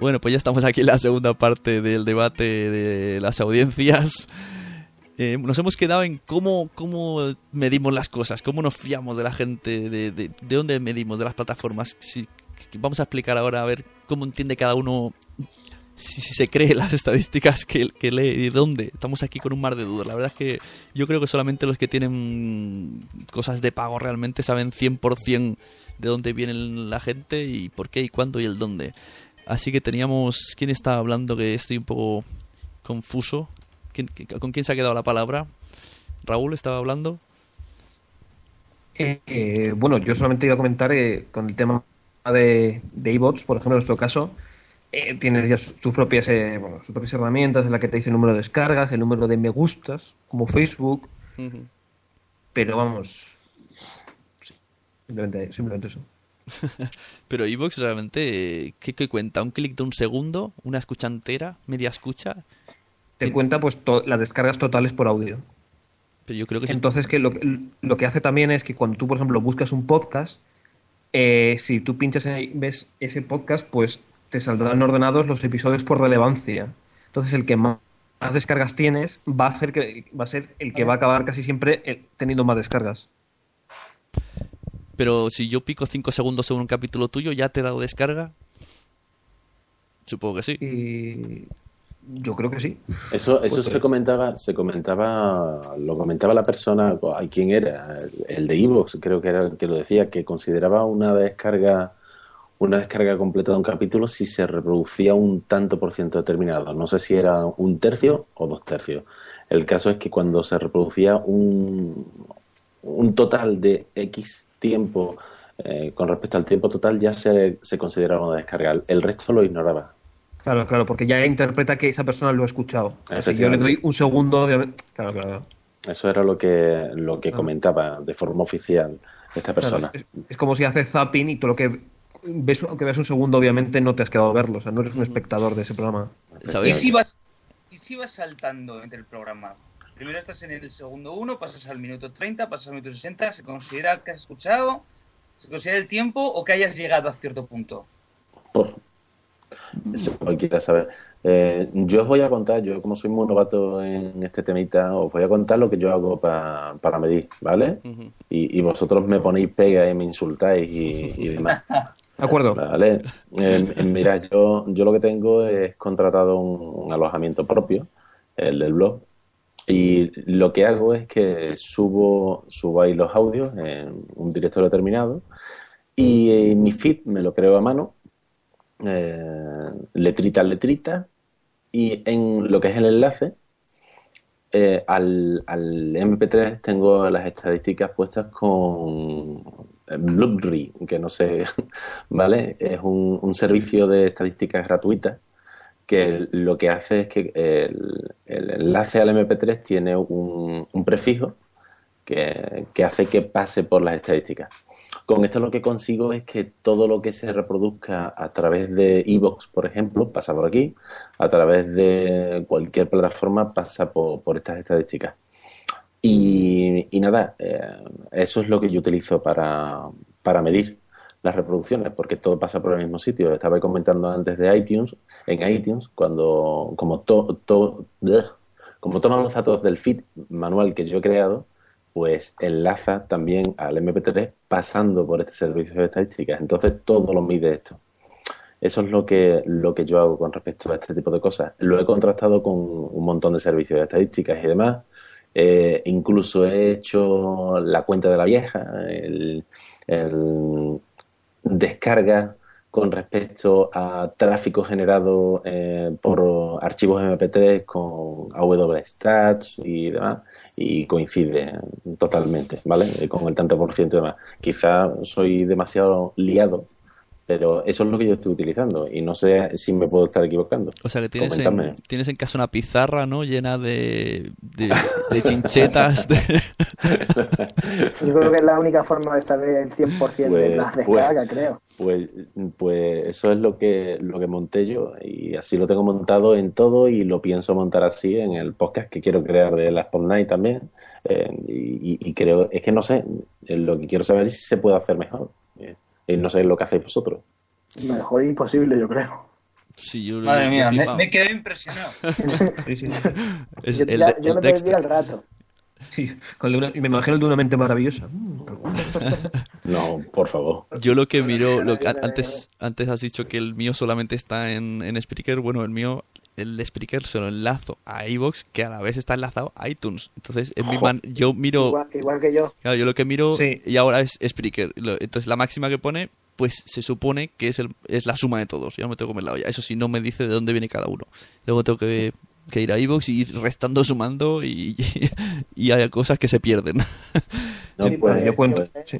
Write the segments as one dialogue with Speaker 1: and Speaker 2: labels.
Speaker 1: Bueno, pues ya estamos aquí en la segunda parte del debate de las audiencias. Eh, nos hemos quedado en cómo, cómo medimos las cosas, cómo nos fiamos de la gente, de, de, de dónde medimos, de las plataformas. Vamos a explicar ahora a ver cómo entiende cada uno, si, se cree las estadísticas que, que lee y de dónde. Estamos aquí con un mar de dudas. La verdad es que yo creo que solamente los que tienen cosas de pago realmente saben 100% de dónde viene la gente y por qué y cuándo y el dónde. Así que teníamos. ¿Quién está hablando? Que estoy un poco confuso. ¿Quién, ¿Con quién se ha quedado la palabra? Raúl estaba hablando.
Speaker 2: Eh, eh, bueno, yo solamente iba a comentar eh, con el tema de, de por ejemplo, en nuestro caso, eh, tienes ya sus propias, eh, bueno, sus propias herramientas en la que te dice el número de descargas, el número de me gustas, como Facebook.
Speaker 1: Uh -huh.
Speaker 2: Pero vamos, sí, simplemente, simplemente eso.
Speaker 1: Pero Evox realmente, ¿qué, ¿qué, cuenta? ¿Un clic de un segundo? ¿Una escucha entera? ¿Media escucha?
Speaker 2: Te ¿Qué? cuenta pues las descargas totales por audio.
Speaker 1: Pero yo creo que
Speaker 2: Entonces, que lo, lo, que hace también es que cuando tú, por ejemplo, buscas un podcast, eh, si tú pinchas y ves ese podcast, pues te saldrán ordenados los episodios por relevancia. Entonces, el que más, más descargas tienes va a, hacer que, va a ser el que va a acabar casi siempre eh, teniendo más descargas.
Speaker 1: Pero si yo pico 5 segundos sobre un capítulo tuyo, ¿ya te he dado descarga? Supongo que sí.
Speaker 2: Y... Yo creo que sí.
Speaker 3: Eso, eso se comentaba, se comentaba, lo comentaba la persona, ¿quién era? El de Evox, creo que era el que lo decía, que consideraba una descarga, una descarga completa de un capítulo si se reproducía un tanto por ciento determinado. No sé si era un tercio o dos tercios. El caso es que cuando se reproducía un, un total de X tiempo eh, con respecto al tiempo total ya se, se consideraba una descarga. El resto lo ignoraba.
Speaker 2: Claro, claro, porque ya interpreta que esa persona lo ha escuchado. Si yo le doy un segundo, obviamente. Claro, claro.
Speaker 3: Eso era lo que, lo que comentaba de forma oficial esta persona.
Speaker 2: Claro, es, es, como si haces zapping y tú lo que ves, aunque veas un segundo, obviamente no te has quedado a verlo. O sea, no eres un espectador de ese programa.
Speaker 4: ¿Y si, vas, ¿Y si vas saltando entre el programa? Primero estás en el segundo 1, pasas al minuto 30, pasas al minuto 60. ¿Se considera que has escuchado? ¿Se considera el tiempo o que hayas llegado a cierto punto?
Speaker 3: Pues, eso cualquiera sabe. Eh, yo os voy a contar, yo como soy muy novato en este temita, os voy a contar lo que yo hago pa, para medir, ¿vale? Uh -huh. y, y, vosotros me ponéis pega y me insultáis y, y demás.
Speaker 2: De acuerdo.
Speaker 3: Vale. Eh, mira, yo, yo lo que tengo es contratado un, un, alojamiento propio, el del blog, y lo que hago es que subo, subo ahí los audios en un directorio determinado y eh, mi feed me lo creo a mano eh, letrita a letrita y en lo que es el enlace eh, al, al, MP3 tengo las estadísticas puestas con Bloodry, que no sé, ¿vale? Es un, un, servicio de estadísticas gratuitas que lo que hace es que el, enlace al MP3 tiene un, un prefijo que, hace que pase por las estadísticas. Con esto lo que consigo es que todo lo que se reproduzca a través de Evox, por ejemplo, pasa por aquí, a través de cualquier plataforma pasa por, estas estadísticas. Y, y nada, eh, eso es lo que yo utilizo para, para medir las reproducciones, porque todo pasa por el mismo sitio. Estaba comentando antes de iTunes, en iTunes, cuando como, to, como toman los datos del feed manual que yo he creado, pues enlaza también al MP3 pasando por este servicio de estadísticas. Entonces todo lo mide esto. Eso es lo que, lo que yo hago con respecto a este tipo de cosas. Lo he contrastado con un montón de servicios de estadísticas y demás. Eh, incluso he hecho la cuenta de la vieja, el descarga con respecto a tráfico generado eh, por archivos MP3 con AW-Stats y demás, y coincide totalmente, ¿vale? Con el tanto por ciento y demás. Quizá soy demasiado liado pero eso es lo que yo estoy utilizando y no sé si me puedo estar equivocando.
Speaker 1: O sea que tienes, en, tienes en casa una pizarra, ¿no? Llena de, de, de chinchetas. De...
Speaker 5: Yo creo que es la única forma de saber el 100% pues, de las descargas,
Speaker 3: pues,
Speaker 5: creo.
Speaker 3: Pues, pues eso es lo que, lo que monté yo y así lo tengo montado en todo y lo pienso montar así en el podcast que quiero crear de la Spot Night también. Eh, y, y, creo, es que no sé, lo que quiero saber es si se puede hacer mejor. Eh, y no sé lo que hacéis vosotros.
Speaker 5: Mejor imposible, yo creo.
Speaker 1: Sí, yo
Speaker 4: Madre mía, me, me quedado impresionado.
Speaker 2: Sí, sí.
Speaker 1: Es
Speaker 5: yo
Speaker 1: el
Speaker 5: ya-
Speaker 1: de-
Speaker 5: yo
Speaker 1: el
Speaker 5: lo perdí al rato.
Speaker 2: Sí, con una- y me imagino el de una mente maravillosa.
Speaker 3: No, por favor.
Speaker 1: Yo lo que miro, lo que, antes, antes has dicho que el mío solamente está en, en Spreaker, bueno, el mío, el de Spreaker se lo enlazo a iVoox, que a la vez está enlazado a iTunes. Entonces, en mi man, yo miro,
Speaker 5: Igual, igual que yo.
Speaker 1: claro, yo lo que miro
Speaker 2: Sí.
Speaker 1: y ahora es Spreaker. Entonces, la máxima que pone, pues se supone que es, el, es la suma de todos. Yo no me tengo que comer la olla. Eso sí, no me dice de dónde viene cada uno. Luego tengo que, que ir a iVoox y ir restando, sumando y, y hay cosas que se pierden.
Speaker 3: No,
Speaker 5: Sí,
Speaker 3: pues,
Speaker 5: porque
Speaker 2: yo cuento.
Speaker 5: en-
Speaker 2: Sí.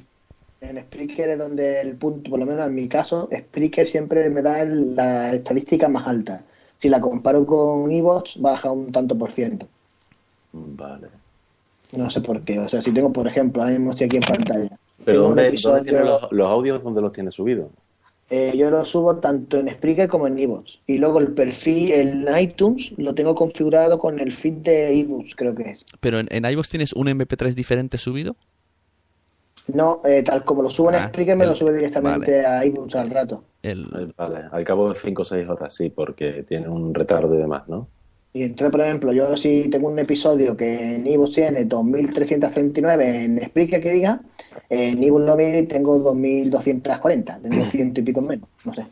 Speaker 5: En Spreaker es donde el punto, por lo menos en mi caso, Spreaker siempre me da el- la estadística más alta. Si la comparo con Evox, baja un tanto por ciento.
Speaker 3: Vale.
Speaker 5: No sé por qué. O sea, si tengo, por ejemplo, ahora mismo estoy aquí en pantalla.
Speaker 3: Pero ¿dónde,
Speaker 5: episodio-
Speaker 3: ¿dónde tienes los, los audios? ¿Dónde los tienes subidos?
Speaker 5: Eh, yo lo subo tanto en Spreaker como en Evox. Y luego el perfil en iTunes lo tengo configurado con el feed de Evox, creo que es.
Speaker 1: Pero en, en iVoox tienes un MP3 diferente subido.
Speaker 5: No, eh, tal como lo subo en
Speaker 1: Ah,
Speaker 5: Spreaker, me
Speaker 1: el-
Speaker 5: lo sube directamente
Speaker 1: vale.
Speaker 5: a Evox al rato.
Speaker 1: El,
Speaker 3: Vale, al cabo de 5 o 6 horas, sí, porque tiene un retardo y demás, ¿no?
Speaker 5: Y entonces, por ejemplo, yo si tengo un episodio que en Evox tiene 2339 en Spreaker que diga, en lo miro y tengo 2240, tengo ciento y pico menos, no sé.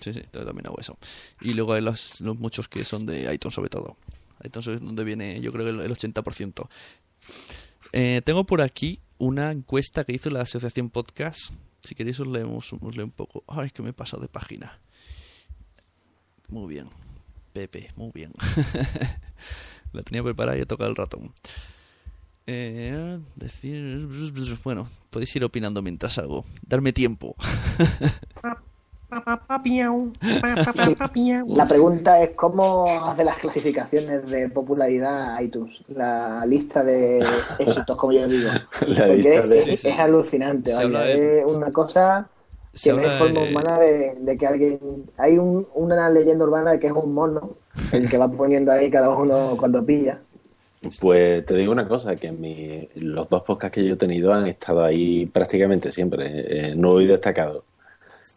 Speaker 1: Sí, sí, yo también hago eso. Y luego hay los, los muchos que son de iTunes sobre todo. iTunes es donde viene yo creo que el, el 80%. Eh, tengo por aquí una encuesta que hizo la Asociación Podcast. Si queréis os leemos os un poco. Ay, es que me he pasado de página. Muy bien. Pepe, muy bien. la tenía preparada y he tocado el ratón. Eh, decir... Bueno, podéis ir opinando mientras hago. Darme tiempo.
Speaker 5: La pregunta es cómo hace las clasificaciones de popularidad iTunes, la lista de éxitos, como yo digo.
Speaker 3: La
Speaker 5: Porque
Speaker 3: lista
Speaker 5: es,
Speaker 3: de-
Speaker 5: es- es alucinante, vaya,
Speaker 1: habla de-
Speaker 5: es una cosa que no hay forma
Speaker 1: de-
Speaker 5: humana de, de que alguien... Hay un- una leyenda urbana de que es un mono, el que va poniendo ahí cada uno cuando pilla.
Speaker 3: Pues te digo una cosa, que mi, los dos podcasts que yo he tenido han estado ahí prácticamente siempre, eh, no he destacado.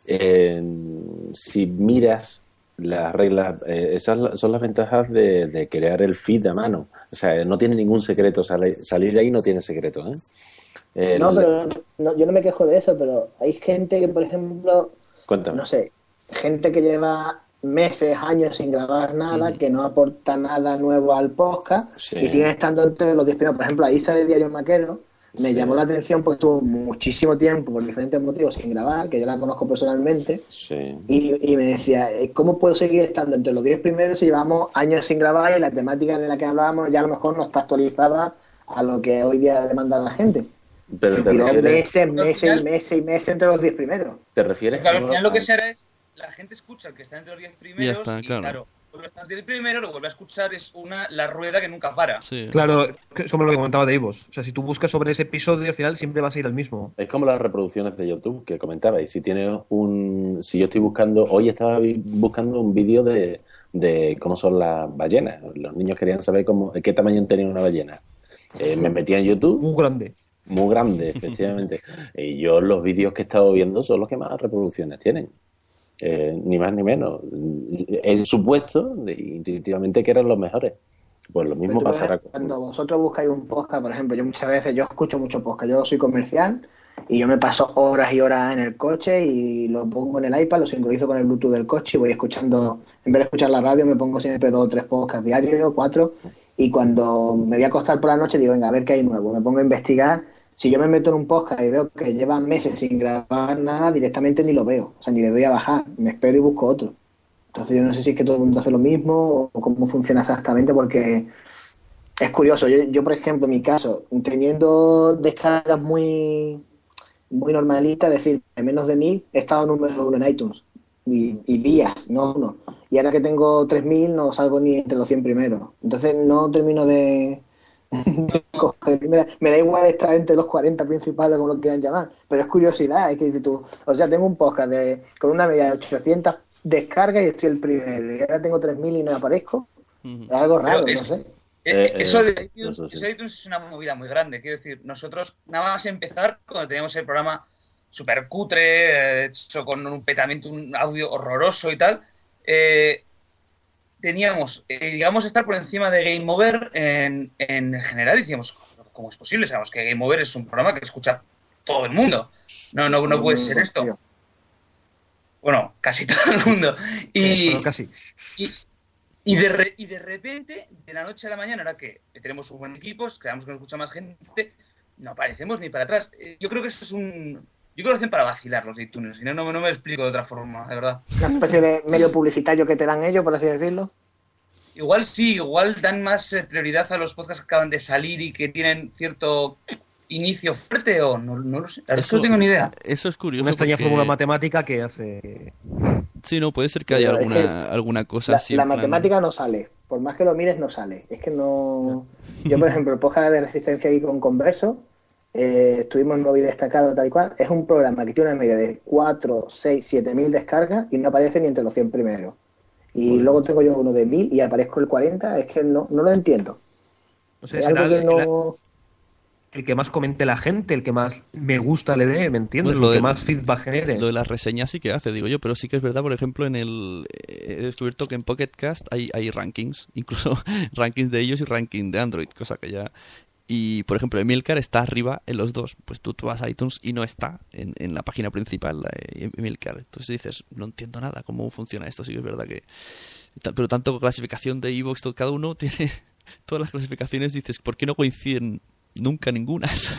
Speaker 3: Eh, si miras las reglas, eh, esas son las ventajas de, de crear el feed a mano. O sea, no tiene ningún secreto, salir de ahí no tiene secreto. ¿eh? El-
Speaker 5: No, pero no, yo no me quejo de eso, pero hay gente que, por ejemplo,
Speaker 3: Cuéntame.
Speaker 5: no sé, gente que lleva meses, años sin grabar nada, que no aporta nada nuevo al podcast
Speaker 3: Sí.
Speaker 5: y siguen estando entre los 10 primeros. Por ejemplo, Isa de Diario Maquero me
Speaker 3: Sí.
Speaker 5: llamó la atención porque estuvo muchísimo tiempo por diferentes motivos sin grabar, que yo la conozco personalmente.
Speaker 3: Sí.
Speaker 5: Y, y me decía, eh, ¿cómo puedo seguir estando entre los 10 primeros si llevamos años sin grabar y la temática de la que hablábamos ya a lo mejor no está actualizada a lo que hoy día demanda la gente?
Speaker 3: Pero
Speaker 5: Se tiró meses, meses y
Speaker 4: final-
Speaker 5: meses y meses entre los 10 primeros.
Speaker 3: te refieres
Speaker 4: Claro, al final lo que será es la gente escucha el que está entre los 10 primeros
Speaker 1: está,
Speaker 4: y
Speaker 1: claro.
Speaker 4: claro, entre el primero, lo vuelve a escuchar, es una la rueda que nunca para.
Speaker 1: Sí.
Speaker 2: Claro, es como lo que comentaba de Ivos. O sea, si tú buscas sobre ese episodio, al final siempre vas a ir al mismo.
Speaker 3: Es como las reproducciones de YouTube que comentabais. Si tienes un. Si yo estoy buscando. Hoy estaba buscando un vídeo de, de cómo son las ballenas. Los niños querían saber cómo, qué tamaño tenía una ballena. Eh, me metí en YouTube.
Speaker 2: Muy grande.
Speaker 3: Muy grande, efectivamente. y yo los vídeos que he estado viendo son los que más reproducciones tienen. Eh, ni más ni menos. He supuesto intuitivamente que eran los mejores. Pues lo mismo
Speaker 5: ves,
Speaker 3: pasará con.
Speaker 5: Cuando vosotros buscáis un podcast, por ejemplo, yo muchas veces, yo escucho mucho podcast, yo soy comercial y yo me paso horas y horas en el coche y lo pongo en el iPad, lo sincronizo con el Bluetooth del coche y voy escuchando, en vez de escuchar la radio, me pongo siempre dos o tres podcasts diarios, cuatro, y cuando me voy a acostar por la noche digo, venga, a ver qué hay nuevo, me pongo a investigar. Si yo me meto en un podcast y veo que lleva meses sin grabar nada, directamente ni lo veo, o sea, ni le doy a bajar, me espero y busco otro. Entonces yo no sé si es que todo el mundo hace lo mismo o cómo funciona exactamente porque es curioso. Yo, yo, por ejemplo, en mi caso, teniendo descargas muy, muy normalitas, es decir, de menos de mil, he estado número uno en iTunes. Y, y días, no uno. Y ahora que tengo 3.000 no salgo ni entre los 100 primeros. Entonces no termino de... me, da, me da igual estar entre los 40 principales, como lo quieran llamar. Pero es curiosidad, es que dices tú, o sea, tengo un podcast de, con una media de 800 descargas y estoy el primero. Y ahora tengo 3.000 y no aparezco. Es algo raro,
Speaker 4: es-
Speaker 5: no sé.
Speaker 4: Eh,
Speaker 3: Eh,
Speaker 4: eso,
Speaker 3: eh,
Speaker 4: de iTunes,
Speaker 3: eso sí.
Speaker 4: eso de iTunes es una movida muy grande. Quiero decir, nosotros, nada más empezar, cuando teníamos el programa super cutre, hecho con un petamiento, un audio horroroso y tal, eh, teníamos, eh, digamos, estar por encima de Game Over en, en general. Decíamos, ¿cómo es posible? Sabemos que Game Over es un programa que escucha todo el mundo. No, no, no puede ser esto. Bueno, casi todo el mundo. Y,
Speaker 2: Bueno, casi.
Speaker 4: y, y de, re- y de repente, de la noche a la mañana, ahora que tenemos un buen equipo, creamos que nos escucha más gente, no aparecemos ni para atrás. Eh, Yo creo que eso es un... Yo creo que lo hacen para vacilar los iTunes, si no, no, no me explico de otra forma, de verdad.
Speaker 5: Una especie de medio publicitario que te dan ellos, por así decirlo.
Speaker 4: Igual sí, igual dan más eh, prioridad a los podcasts que acaban de salir y que tienen cierto inicio fuerte o no, no lo sé. La verdad es que no tengo ni idea.
Speaker 1: Eso es curioso.
Speaker 2: Una extraña
Speaker 1: porque-
Speaker 2: fórmula matemática que hace.
Speaker 1: Sí, no, puede ser que haya
Speaker 5: Pero es
Speaker 1: alguna, alguna cosa
Speaker 5: La,
Speaker 1: así.
Speaker 5: la
Speaker 1: plan-
Speaker 5: matemática no sale. Por más que lo mires, no sale. Es que no. Yo, por ejemplo, el podcast de resistencia aquí con Converso, eh, estuvimos en Novi destacado tal y cual. Es un programa que tiene una media de 4, 6, 7 mil descargas y no aparece ni entre los 100 primeros. Y luego tengo yo uno de 1000 y aparezco el 40. Es que no, no lo entiendo.
Speaker 2: O sea,
Speaker 5: Es algo que
Speaker 2: el,
Speaker 5: no.
Speaker 2: el que más comente la gente, el que más me gusta le dé, ¿me entiendes?
Speaker 1: Bueno, lo
Speaker 2: el que
Speaker 1: de-
Speaker 2: más feedback genere.
Speaker 1: Lo de las reseñas sí que hace, digo yo, pero sí que es verdad, por ejemplo, en el he descubierto que en Pocket Cast hay, hay rankings, incluso rankings de ellos y ranking de Android, cosa que ya y por ejemplo, Emilcar está arriba en los dos. Pues tú, tú iTunes y no está en, en la página principal Emilcar. Entonces dices, no entiendo nada cómo funciona esto. Sí que es verdad que. Pero tanto clasificación de Evox, cada uno tiene. Todas las clasificaciones dices, ¿por qué no coinciden nunca ningunas?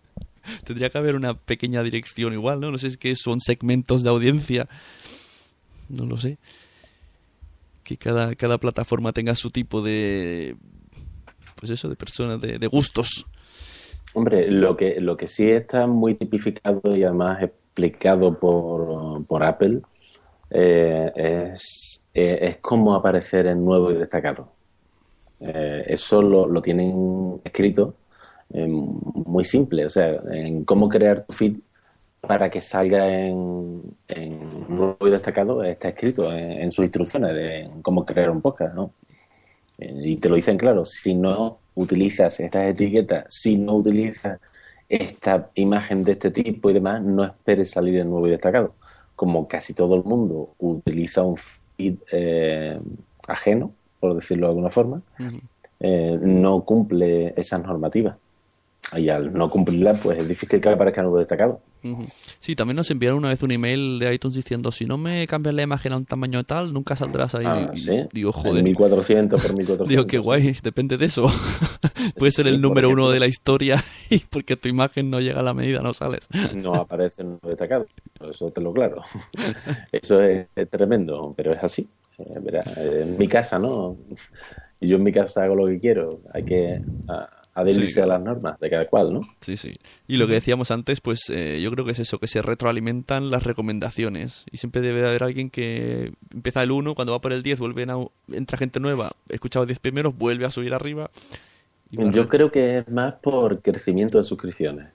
Speaker 1: Tendría que haber una pequeña dirección igual, ¿no? No sé es que son segmentos de audiencia. No lo sé. Que cada, cada plataforma tenga su tipo de. Pues eso, de personas, de, de gustos.
Speaker 3: Hombre, lo que, lo que sí está muy tipificado y además explicado por, por Apple eh, es, eh, es cómo aparecer en nuevo y destacado. Eh, eso lo, lo tienen escrito muy simple, o sea, en cómo crear tu feed para que salga en, en nuevo y destacado está escrito en, en sus instrucciones de cómo crear un podcast, ¿no? Eh, Y te lo dicen claro, si no utilizas estas etiquetas, si no utilizas esta imagen de este tipo y demás, no esperes salir en nuevo y destacado. Como casi todo el mundo utiliza un feed eh, ajeno, por decirlo de alguna forma, eh, no cumple esas normativas. Y al no cumplirlas, pues es difícil que aparezca nuevo destacado.
Speaker 1: Sí, también nos enviaron una vez un email de iTunes diciendo si no me cambias la imagen a un tamaño tal, nunca saldrás ahí.
Speaker 3: Ah,
Speaker 1: Y-
Speaker 3: sí.
Speaker 1: Digo,
Speaker 3: En
Speaker 1: joder.
Speaker 3: 1400 por 1400.
Speaker 1: Digo, qué guay, depende de eso. Puede ser el número uno de la historia y porque tu imagen no llega a la medida no sales.
Speaker 3: no aparece en nuevo destacado. Eso te lo claro. Eso es, es tremendo, pero es así. Eh, verá, eh, en mi casa, ¿no? Y yo en mi casa hago lo que quiero. Hay que. ah, adherirse
Speaker 1: Sí,
Speaker 3: a las normas de cada cual, ¿no?
Speaker 1: Sí, sí. Y lo que decíamos antes, pues eh, yo creo que es eso, que se retroalimentan las recomendaciones. Y siempre debe de haber alguien que empieza el 1, cuando va por el 10, vuelve a, entra gente nueva, escucha los 10 primeros, vuelve a subir arriba. y
Speaker 3: Yo
Speaker 1: re-
Speaker 3: creo que es más por crecimiento de suscripciones,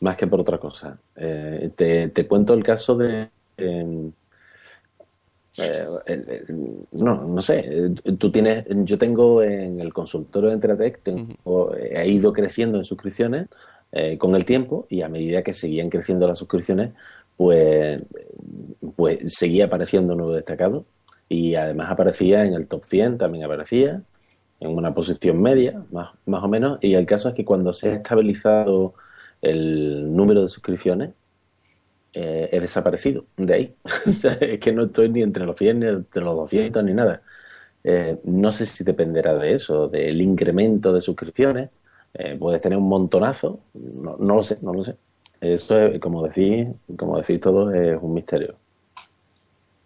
Speaker 3: más que por otra cosa. Eh, te, te cuento el caso de... em, eh, no, no sé. eh, Tú tienes, yo tengo en el consultorio de Entratec, tengo, he ido creciendo en suscripciones eh, con el tiempo y a medida que seguían creciendo las suscripciones, pues, pues seguía apareciendo nuevo destacado y además aparecía en el top 100, también aparecía en una posición media, más, más o menos, y el caso es que cuando se ha estabilizado el número de suscripciones, eh, he desaparecido de ahí. Es que no estoy ni entre los 100 ni entre los 200 ni nada. Eh, no sé si dependerá de eso, del incremento de suscripciones. Eh, puedes tener un montonazo, no, no lo sé, no lo sé. Eso, es, como decís, como decís todos, es un misterio.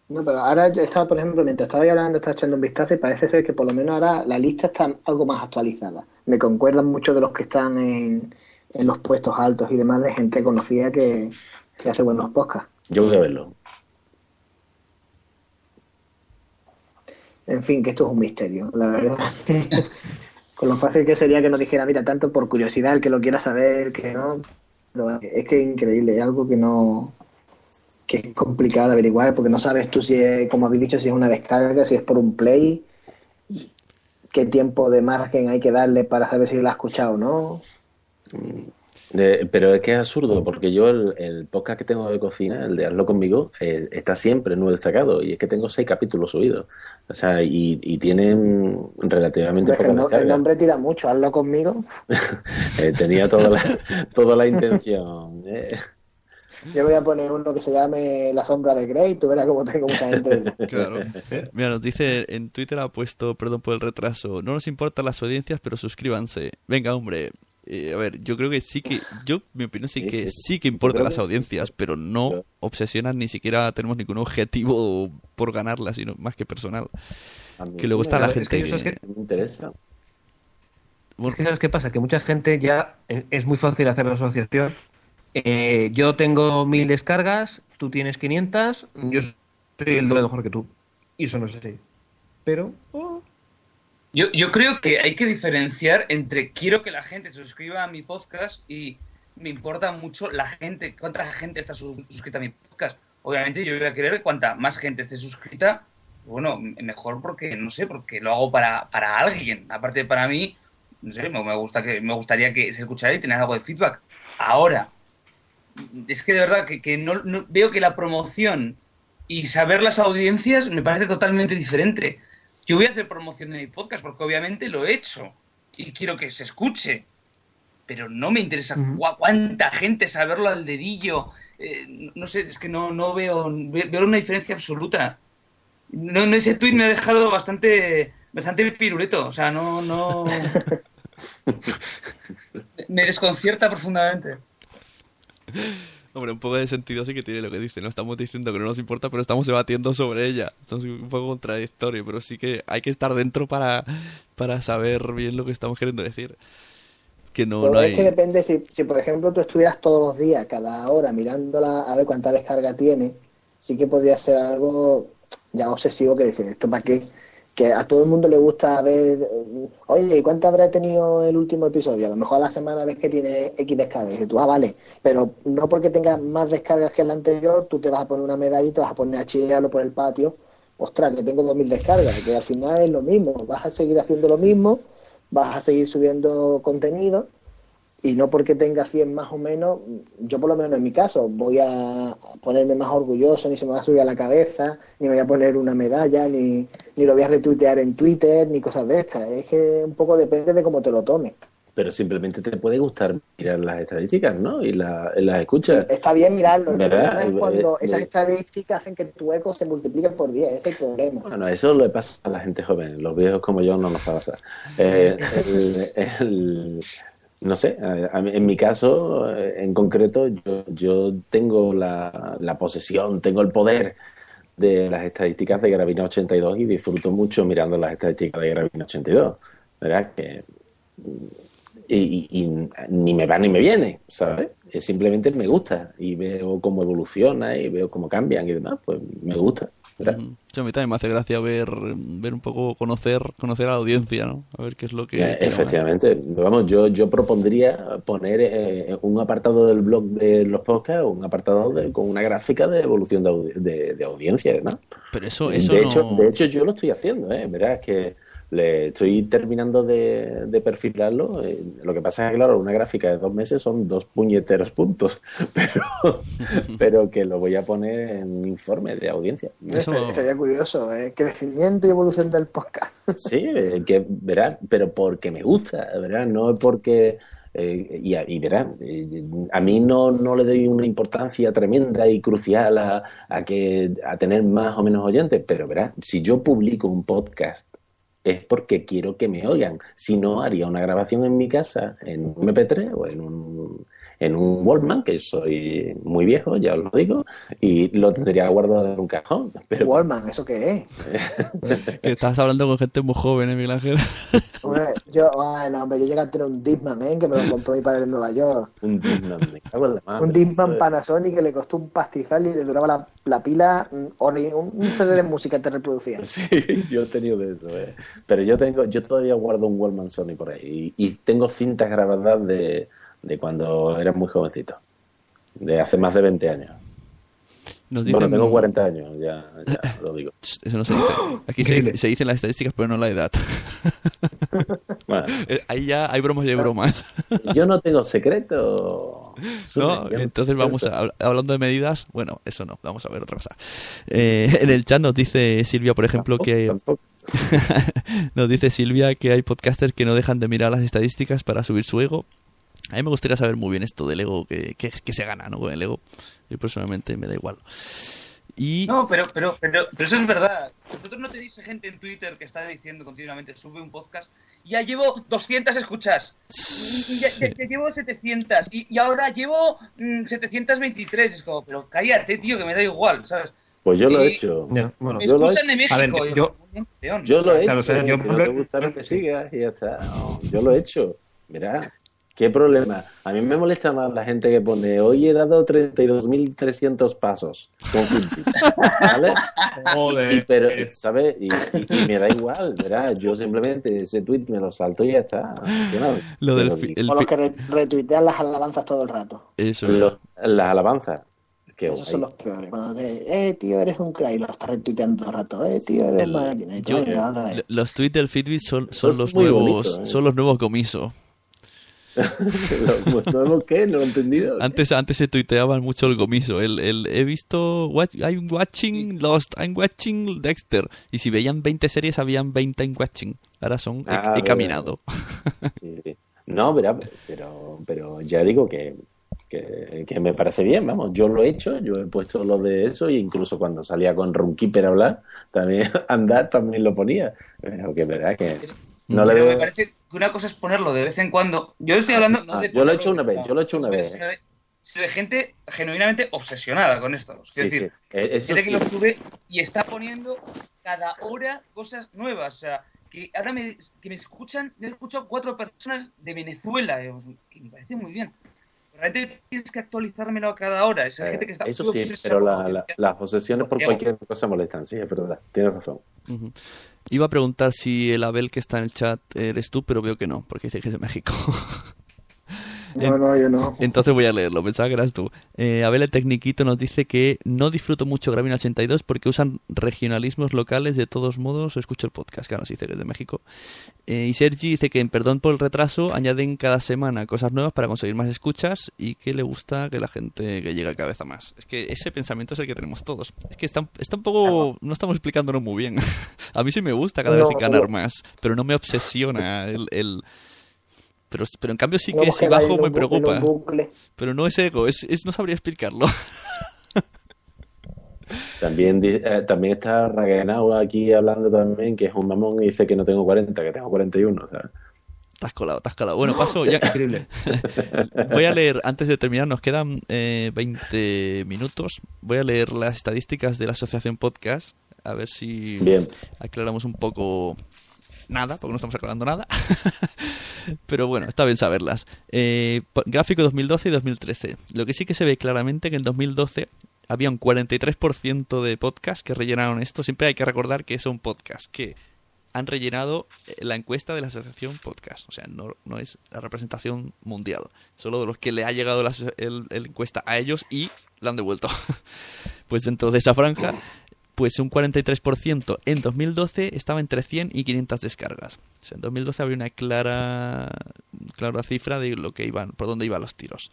Speaker 5: No, pero ahora estaba, por ejemplo, mientras estaba hablando, estaba echando un vistazo y parece ser que por lo menos ahora la lista está algo más actualizada. Me concuerdan muchos de los que están en, en los puestos altos y demás de gente conocida que, que hace buenos podcasts.
Speaker 3: Yo voy a verlo.
Speaker 5: En fin, que esto es un misterio, la verdad. Con lo fácil que sería que nos dijera, mira, tanto por curiosidad, el que lo quiera saber, que no. Pero es que es increíble, es algo que no. que es complicado de averiguar, porque no sabes tú si es, como habéis dicho, si es una descarga, si es por un play, qué tiempo de margen hay que darle para saber si lo ha escuchado o no.
Speaker 3: Eh, pero es que es absurdo, porque yo el, el podcast que tengo de cocina, el de Hazlo conmigo, eh, está siempre en nuevo destacado y es que tengo seis capítulos subidos. O sea, y, y tienen relativamente pocas
Speaker 5: el, no- el nombre tira mucho, hazlo conmigo.
Speaker 3: Eh, tenía toda la, toda la intención. eh.
Speaker 5: Yo voy a poner uno que se llame La sombra de Grey, tú verás cómo tengo mucha gente.
Speaker 1: Claro. Mira, nos dice en Twitter ha puesto, perdón por el retraso, no nos importan las audiencias, pero suscríbanse. Venga, hombre. Eh, a ver, yo creo que sí que, yo, mi opinión sí
Speaker 3: Sí,
Speaker 1: que
Speaker 3: sí.
Speaker 1: sí que importan las
Speaker 3: que sí.
Speaker 1: audiencias, pero no obsesionan, ni siquiera tenemos ningún objetivo por ganarlas, sino más que personal. Que luego está la
Speaker 2: es que
Speaker 1: gente
Speaker 2: es
Speaker 1: que...
Speaker 2: que-
Speaker 3: me interesa.
Speaker 2: Es que ¿sabes qué pasa? Que mucha gente ya eh, es muy fácil hacer la asociación. Eh, yo tengo mil descargas, tú tienes 500, yo soy el doble mejor que tú. Y eso no es así. Pero oh,
Speaker 4: Yo, yo creo que hay que diferenciar entre quiero que la gente se suscriba a mi podcast y me importa mucho la gente, cuánta gente está sus- suscrita a mi podcast. Obviamente yo voy a querer que cuanta más gente esté suscrita, bueno, mejor porque, no sé, porque lo hago para, para alguien. Aparte para mí, no sé, me, gusta que, me gustaría que se escuchara y tener algo de feedback. Ahora, es que de verdad que, que no- veo que la promoción y saber las audiencias me parece totalmente diferente. Yo voy a hacer promoción de mi podcast porque obviamente lo he hecho y quiero que se escuche. Pero no me interesa cuánta gente saberlo al dedillo. Eh, no sé, es que no, no veo, ve- veo una diferencia absoluta. No, no, ese tweet me ha dejado bastante, bastante piruleto. O sea, no, no. me desconcierta profundamente.
Speaker 1: Hombre, un poco de sentido sí que tiene lo que dice. No estamos diciendo que no nos importa, pero estamos debatiendo sobre ella. Entonces es un poco contradictorio, pero sí que hay que estar dentro para, para saber bien lo que estamos queriendo decir. Que no,
Speaker 5: Pero
Speaker 1: no
Speaker 5: es que
Speaker 1: hay...
Speaker 5: depende si, si, por ejemplo, tú estuvieras todos los días, cada hora, mirándola a ver cuánta descarga tiene, sí que podría ser algo ya obsesivo que decir, ¿esto para qué? Que a todo el mundo le gusta ver, oye, ¿y cuánto habrá tenido el último episodio? A lo mejor a la semana ves que tiene X descargas. Y tú, ah, vale, pero no porque tengas más descargas que el anterior, tú te vas a poner una medalla y te vas a poner a chillarlo por el patio. Ostras, que tengo 2.000 descargas, que al final es lo mismo, vas a seguir haciendo lo mismo, vas a seguir subiendo contenido y no porque tenga 100 más o menos, yo por lo menos en mi caso voy a ponerme más orgulloso, ni se me va a subir a la cabeza, ni me voy a poner una medalla, ni, ni lo voy a retuitear en Twitter, ni cosas de estas. Es que un poco depende de cómo te lo tomes.
Speaker 3: Pero simplemente te puede gustar mirar las estadísticas, ¿no? Y la- las escuchas.
Speaker 5: Está bien mirarlo, el
Speaker 3: ¿Verdad?
Speaker 5: problema es cuando
Speaker 3: Eh,
Speaker 5: esas
Speaker 3: eh.
Speaker 5: estadísticas hacen que tu eco se multiplique por 10, ese es el problema.
Speaker 3: Bueno, eso le pasa a la gente joven. Los viejos como yo no nos pasa. Eh, el- el- no sé, en mi caso, eh, en concreto, yo, yo tengo la, posesión, tengo el poder de las estadísticas de Gravina 82 y disfruto mucho mirando las estadísticas de Gravina 82. ¿Verdad? Que y, y- y ni me va ni me viene, ¿sabes? Es simplemente me gusta y veo cómo evoluciona y veo cómo cambian y demás, pues me gusta.
Speaker 1: Sí, a mí también me hace gracia ver, ver un poco, conocer, conocer a la audiencia, ¿no? A ver qué es lo que...
Speaker 3: Eh,
Speaker 1: que-
Speaker 3: Efectivamente, vamos, yo, yo propondría poner eh, un apartado del blog de los podcasts, un apartado de- con una gráfica de evolución de, audi- de, de audiencia, ¿no?
Speaker 1: Pero eso, eso
Speaker 3: de,
Speaker 1: no...
Speaker 3: hecho, de hecho, yo lo estoy haciendo, ¿eh? Verás que le estoy terminando de, de perfilarlo. eh, lo que pasa es que, claro, una gráfica de dos meses son dos puñeteros puntos, pero, pero que lo voy a poner en un informe de audiencia.
Speaker 1: Eso-
Speaker 5: Estaría- curioso, ¿eh? Crecimiento y evolución del podcast.
Speaker 3: Sí, eh, que verás, pero porque me gusta, verás, no es porque. eh, y, a- y verás, eh, a mí no, no le doy una importancia tremenda y crucial a, a que, a tener más o menos oyentes, pero verás, si yo publico un podcast es porque quiero que me oigan. Si no, haría una grabación en mi casa, en un MP3 o en un, en un Wallman, que soy muy viejo, ya os lo digo, y lo tendría guardado en un cajón. Pero
Speaker 5: Wallman, ¿eso qué es?
Speaker 1: Que estás hablando con gente muy joven, ¿eh, Miguel Ángel?
Speaker 5: Hombre, yo, bueno, hombre, yo llegué a tener un Disman, ¿eh? Que me lo compró mi padre en Nueva York.
Speaker 3: un Discman, me cago en la madre.
Speaker 5: Un Disman Panasonic que le costó un pastizal y le duraba la, la pila, mm, un CD de música te reproducía.
Speaker 3: Sí, yo he tenido de eso, eh. Pero yo tengo, yo todavía guardo un Wallman Sony por ahí. Y, y tengo cintas grabadas de, de cuando era muy jovencito. De hace más de 20 años.
Speaker 1: Nos
Speaker 3: Bueno,
Speaker 1: dicen...
Speaker 3: tengo 40 años, ya, ya lo digo.
Speaker 1: Eso no se dice. Aquí se, dice- se dicen las estadísticas, pero no la edad.
Speaker 3: Bueno,
Speaker 1: Eh, Ahí ya hay bromas y hay bromas.
Speaker 3: yo no tengo secreto.
Speaker 1: No, entonces vamos a, hablando de medidas, bueno, eso no, vamos a ver otra cosa. Eh, en el chat nos dice Silvia, por ejemplo, que
Speaker 3: Tampoco.
Speaker 1: nos dice Silvia que hay podcasters que no dejan de mirar las estadísticas para subir su ego. A mí me gustaría saber muy bien esto del ego que, que, que se gana, ¿no? Con el ego. Yo personalmente me da igual. Y
Speaker 4: No, pero, pero, pero, pero eso es verdad. Vosotros no tenéis gente en Twitter que está diciendo continuamente, sube un podcast, ya llevo 200 escuchas, y, y ya, ya- ya llevo 700, y, y ahora llevo mm, 723. Es como, pero cállate, tío, que me da igual, ¿sabes?
Speaker 3: Pues yo lo he hecho.
Speaker 2: Ya, bueno,
Speaker 4: Me
Speaker 3: yo lo he
Speaker 4: de México.
Speaker 2: A ver,
Speaker 4: y
Speaker 2: yo-
Speaker 3: lo he
Speaker 2: Claro,
Speaker 3: hecho.
Speaker 2: o sea, yo,
Speaker 3: si no te lo que sigas y ya está. No, yo lo he hecho. Mira, qué problema. A mí me molesta más la gente que pone, hoy he dado 32.300 pasos con Fitbit", ¿Vale?
Speaker 2: Joder.
Speaker 3: Y, pero, ¿sabes? Y, y- y me da igual, ¿verdad? Yo simplemente ese tweet me lo salto y ya está. No-
Speaker 1: lo del
Speaker 3: yo no
Speaker 1: fi-
Speaker 3: digo.
Speaker 1: el
Speaker 5: O los que re- retuitean las alabanzas todo el rato.
Speaker 1: eso es
Speaker 3: Los- las alabanzas. Qué
Speaker 5: Esos
Speaker 3: guay.
Speaker 5: son los peores. Cuando te, eh, tío, eres un crack, y lo estás retuiteando todo el rato. Eh, tío, eres
Speaker 1: El-
Speaker 5: máquina. Y tú,
Speaker 1: yo-
Speaker 5: venga, otra vez.
Speaker 1: los tweets del Fitbit son, son los nuevos
Speaker 3: bonito, ¿eh?
Speaker 1: son los nuevos comiso.
Speaker 3: ¿Los nuevos qué? No lo he entendido.
Speaker 1: Antes, antes se tuiteaban mucho el comiso. El, el he visto, what- I'm watching Lost, I'm watching Dexter. Y si veían 20 series, habían 20 en watching. Ahora son, he-
Speaker 3: Ah,
Speaker 1: he, caminado.
Speaker 3: Sí, sí. No, pero, pero ya digo que, que, que me parece bien, vamos, yo lo he hecho, yo he puesto lo de eso e incluso cuando salía con Runkeeper a hablar, también andar también lo ponía, pero que verdad que no le
Speaker 4: Pero me
Speaker 3: veo...
Speaker 4: parece que una cosa es ponerlo de vez en cuando. Yo estoy hablando. no
Speaker 3: Ah,
Speaker 4: de
Speaker 3: yo lo he hecho una vez, yo lo he hecho una vez.
Speaker 4: de- gente genuinamente obsesionada con esto. Es
Speaker 3: Sí,
Speaker 4: decir,
Speaker 3: sí, eh, eso
Speaker 4: gente que lo sube y está poniendo cada hora cosas nuevas. O sea, que ahora me, que me escuchan, me han escuchado cuatro personas de Venezuela. que me parece muy bien. Realmente tienes que actualizármelo a cada hora. Esa
Speaker 3: Eh,
Speaker 4: gente que está
Speaker 3: eso sí, pero la- la- las posesiones por cualquier cosa molestan, sí, es verdad, tienes razón.
Speaker 1: Ujú. Iba a preguntar si el Abel que está en el chat eres tú, pero veo que no, porque dice que es de México.
Speaker 5: No, no, yo no.
Speaker 1: Entonces voy a leerlo, pensaba que eras tú. Eh, Abel el Tecniquito nos dice que no disfruto mucho Gravina 82 porque usan regionalismos locales, de todos modos escucho el podcast, claro, se dice que es de México. Eh, y Sergi dice que en Perdón por el retraso añaden cada semana cosas nuevas para conseguir más escuchas y que le gusta que la gente que llegue a cabeza más. Es que ese pensamiento es el que tenemos todos. Es que está, está un poco... no estamos explicándolo muy bien. a mí sí me gusta cada
Speaker 5: No,
Speaker 1: vez ganar más, pero no me obsesiona el... el- Pero, pero en cambio sí
Speaker 5: No
Speaker 1: que si bajo me preocupa. Pero no es ego, es, es no sabría explicarlo.
Speaker 3: También, eh, también está Ragenau aquí hablando también, que es un mamón y dice que no tengo 40, que tengo 41, o sea...
Speaker 1: Te has colado, has colado. Bueno, paso ya.
Speaker 2: Increíble.
Speaker 1: Voy a leer, antes de terminar, nos quedan eh, 20 minutos. Voy a leer las estadísticas de la Asociación Podcast. A ver si
Speaker 3: Bien.
Speaker 1: aclaramos un poco nada, porque no estamos aclarando nada. Pero bueno, está bien saberlas. Eh, gráfico 2012 y 2013. Lo que sí que se ve claramente que en 2012 había un 43% de podcasts que rellenaron esto. Siempre hay que recordar que son podcasts que han rellenado eh, la encuesta de la asociación podcast. O sea, no, no es la representación mundial. Solo de los que le ha llegado la, el encuesta a ellos y la han devuelto. pues dentro de esa franja, pues un 43% en 2012 estaba entre 100 y 500 descargas. En 2012 había una clara, clara cifra de lo que iban, por dónde iban los tiros.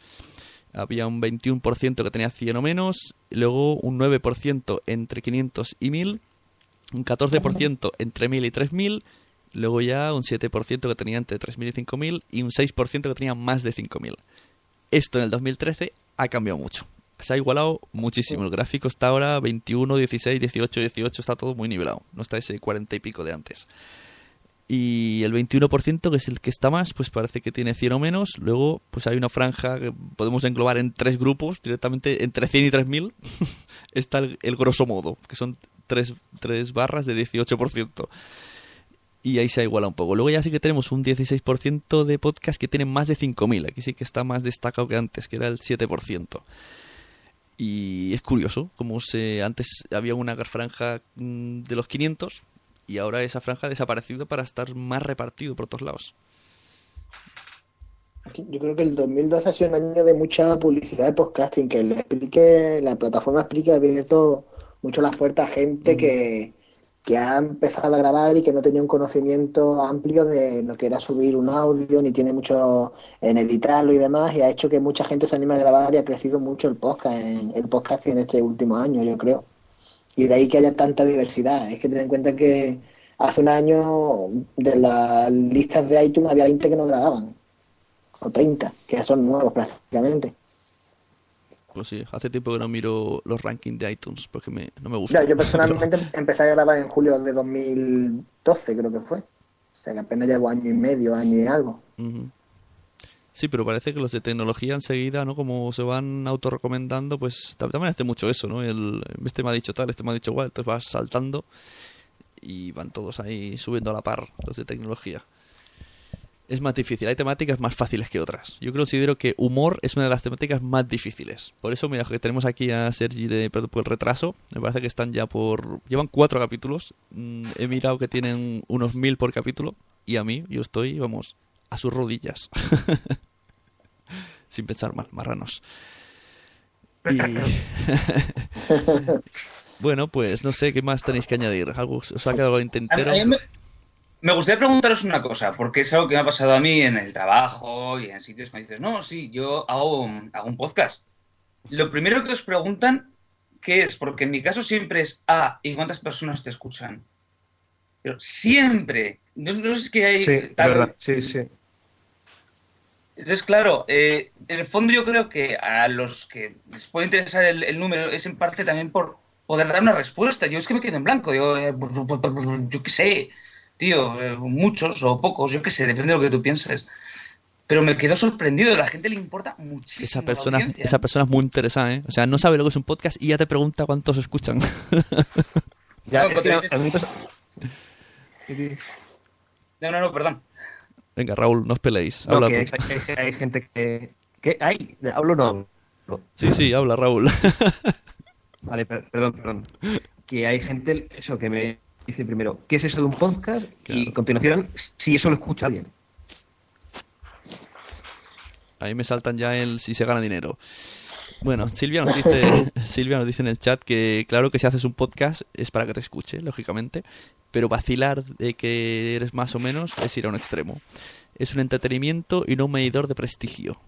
Speaker 1: Había un 21% que tenía 100 o menos, luego un 9% entre 500 y 1000, un 14% entre 1000 y 3000, luego ya un 7% que tenía entre 3000 y 5000 y un 6% que tenía más de 5000. Esto en el 2013 ha cambiado mucho. Se ha igualado muchísimo. El gráfico está ahora 21, 16, 18, 18, está todo muy nivelado. No está ese 40 y pico de antes. Y el 21%, que es el que está más, pues parece que tiene 100 o menos. Luego, pues hay una franja que podemos englobar en tres grupos, directamente entre 100 y 3000. está el, el grosso modo, que son tres, tres barras de 18%. Y ahí se ha igualado un poco. Luego ya sí que tenemos un 16% de podcast que tienen más de 5.000. Aquí sí que está más destacado que antes, que era el 7%. Y es curioso, como se antes había una franja mm, de los 500 y ahora esa franja ha desaparecido para estar más repartido por todos lados.
Speaker 5: Yo creo que el 2012 ha sido un año de mucha publicidad de podcasting, que le explique, la plataforma explique, ha abierto mucho las puertas a gente que, que ha empezado a grabar y que no tenía un conocimiento amplio de lo que era subir un audio, ni tiene mucho en editarlo y demás, y ha hecho que mucha gente se anime a grabar y ha crecido mucho el podcast, en, el podcasting en este último año, yo creo. Y de ahí que haya tanta diversidad. Es que ten en cuenta que hace un año de las listas de iTunes había 20 que no grababan o 30, que ya son nuevos prácticamente.
Speaker 1: Pues sí, hace tiempo que no miro los rankings de iTunes porque me, no me gusta.
Speaker 5: Yo personalmente empecé a grabar en julio de 2012, creo que fue. O sea que apenas llevo año y medio, año y algo.
Speaker 1: Sí, pero parece que los de tecnología enseguida, ¿no? Como se van autorrecomendando, pues tam- también hace mucho eso, ¿no? El, este me ha dicho tal, este me ha dicho igual, entonces vas saltando y van todos ahí subiendo a la par, los de tecnología. Es más difícil, hay temáticas más fáciles que otras. Yo considero que humor es una de las temáticas más difíciles. Por eso, mira, que tenemos aquí a Sergi de Perdón por el retraso. Me parece que están ya por... Llevan cuatro capítulos. Mm, He mirado que tienen unos mil por capítulo. Y a mí, yo estoy, vamos, a sus rodillas. Sin pensar mal, marranos. Y... bueno, pues no sé qué más tenéis que añadir. ¿Algo, ¿Os ha quedado algo
Speaker 4: A-
Speaker 1: intentero?
Speaker 4: a mí me, gustaría preguntaros una cosa, porque es algo que me ha pasado a mí en el trabajo y en sitios que me dices, no, sí, yo hago, hago un podcast. Lo primero que os preguntan, ¿qué es? Porque en mi caso siempre es, ah, ¿y cuántas personas te escuchan? Pero siempre. No, no es que hay...
Speaker 2: Sí,
Speaker 4: tal-
Speaker 2: sí, sí.
Speaker 4: Entonces, claro, eh, en el fondo yo creo que a los que les puede interesar el, el número es en parte también por poder dar una respuesta. Yo es que me quedo en blanco. Yo, eh, yo qué sé, tío, eh, muchos o pocos, yo qué sé, depende de lo que tú pienses. Pero me quedo sorprendido, a la gente le importa muchísimo.
Speaker 1: Esa
Speaker 4: la
Speaker 1: persona,
Speaker 4: audiencia.
Speaker 1: esa persona es muy interesada, ¿eh? O sea, no sabe lo que es un podcast y ya te pregunta cuántos escuchan.
Speaker 2: Ya,
Speaker 4: No,
Speaker 2: es que
Speaker 4: es- No, no, no, perdón.
Speaker 1: Venga, Raúl, no os peleéis.
Speaker 2: no,
Speaker 1: Habla
Speaker 2: que
Speaker 1: tú.
Speaker 2: hay, hay- hay gente que... que hay, hablo no hablo.
Speaker 1: Sí, sí, habla, Raúl.
Speaker 2: Vale, per- perdón, perdón. Que hay gente, eso, que me dice primero, ¿qué es eso de un podcast? Y a continuación, si eso lo escucha alguien.
Speaker 1: Ahí me saltan ya el si se gana dinero. Bueno, Silvia nos dice, Silvia nos dice en el chat que claro que si haces un podcast es para que te escuche, lógicamente, pero vacilar de que eres más o menos es ir a un extremo. Es un entretenimiento y no un medidor de prestigio.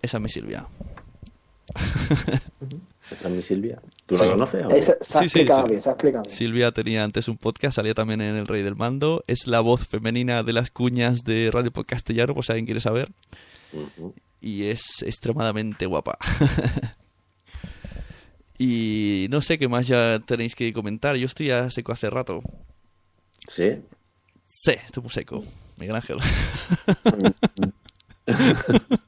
Speaker 1: Esa es mi Silvia.
Speaker 3: Esa es mi Silvia. ¿Tú
Speaker 1: Sí.
Speaker 3: la conoces? o no?
Speaker 5: Esa- se ha
Speaker 1: Sí, sí,
Speaker 5: explicado
Speaker 1: sí.
Speaker 5: bien, se ha explicado bien.
Speaker 1: Silvia tenía antes un podcast, salía también en El Rey del Mando. Es la voz femenina de las cuñas de Radio Podcastellano, por si alguien quiere saber. Y es extremadamente guapa. y no sé qué más ya tenéis que comentar. Yo estoy ya seco hace rato.
Speaker 3: Sí.
Speaker 1: Sí, estoy muy seco. Miguel Ángel.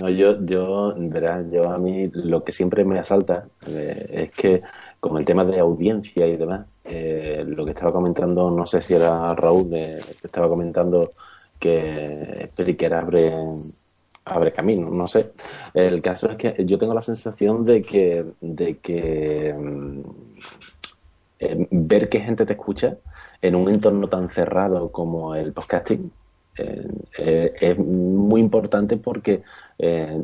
Speaker 3: No, yo, yo, verás, yo a mí lo que siempre me asalta eh, es que con el tema de audiencia y demás, eh, lo que estaba comentando, no sé si era Raúl, que estaba comentando que Spreaker abre, abre camino, no sé. El caso es que yo tengo la sensación de que, de que mm, eh, ver que gente te escucha en un entorno tan cerrado como el podcasting eh, eh, es muy importante porque eh,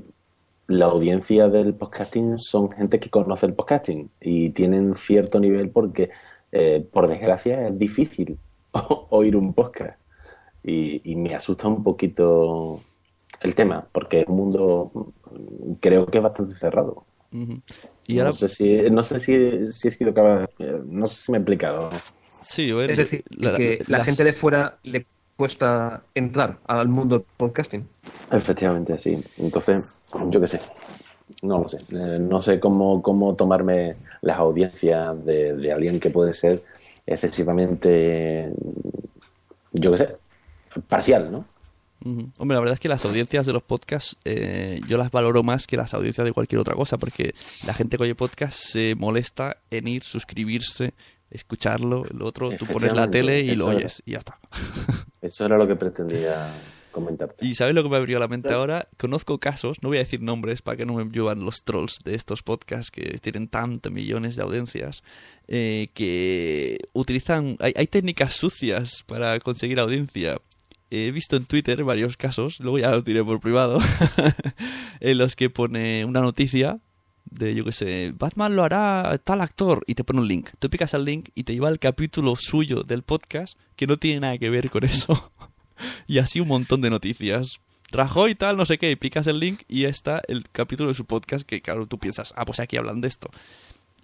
Speaker 3: la audiencia del podcasting son gente que conoce el podcasting y tienen cierto nivel porque, eh, por desgracia, es difícil oír un podcast. Y, y me asusta un poquito el tema, porque es un mundo, creo que es bastante cerrado.
Speaker 1: Y ahora,
Speaker 3: No sé si, no sé si, si he sido capaz, no sé si me he explicado.
Speaker 1: sí,
Speaker 2: Es decir,
Speaker 1: la-
Speaker 2: que la
Speaker 1: las-
Speaker 2: gente de fuera le cuesta entrar al mundo del podcasting.
Speaker 3: Efectivamente, sí. Entonces, yo qué sé, no lo sé. Eh, no sé cómo, cómo tomarme las audiencias de, de alguien que puede ser excesivamente, yo qué sé, parcial, ¿no?
Speaker 1: Hombre, la verdad es que las audiencias de los podcasts eh, yo las valoro más que las audiencias de cualquier otra cosa, porque la gente que oye podcast se molesta en ir, suscribirse, escucharlo, el otro, tú pones la tele y lo oyes y ya está.
Speaker 3: Eso era lo que pretendía comentarte.
Speaker 1: Y ¿sabes lo que me abrió la mente ahora? Conozco casos, no voy a decir nombres para que no me llevan los trolls de estos podcasts que tienen tantos millones de audiencias, eh, que utilizan, hay, hay técnicas sucias para conseguir audiencia. He visto en Twitter varios casos, luego ya los diré por privado, en los que pone una noticia de, yo qué sé, Batman lo hará tal actor y te pone un link. Tú picas al link y te lleva al capítulo suyo del podcast que no tiene nada que ver con eso. y así un montón de noticias. Rajoy tal, no sé qué, y picas el link y está el capítulo de su podcast que, claro, tú piensas, ah, pues aquí hablan de esto.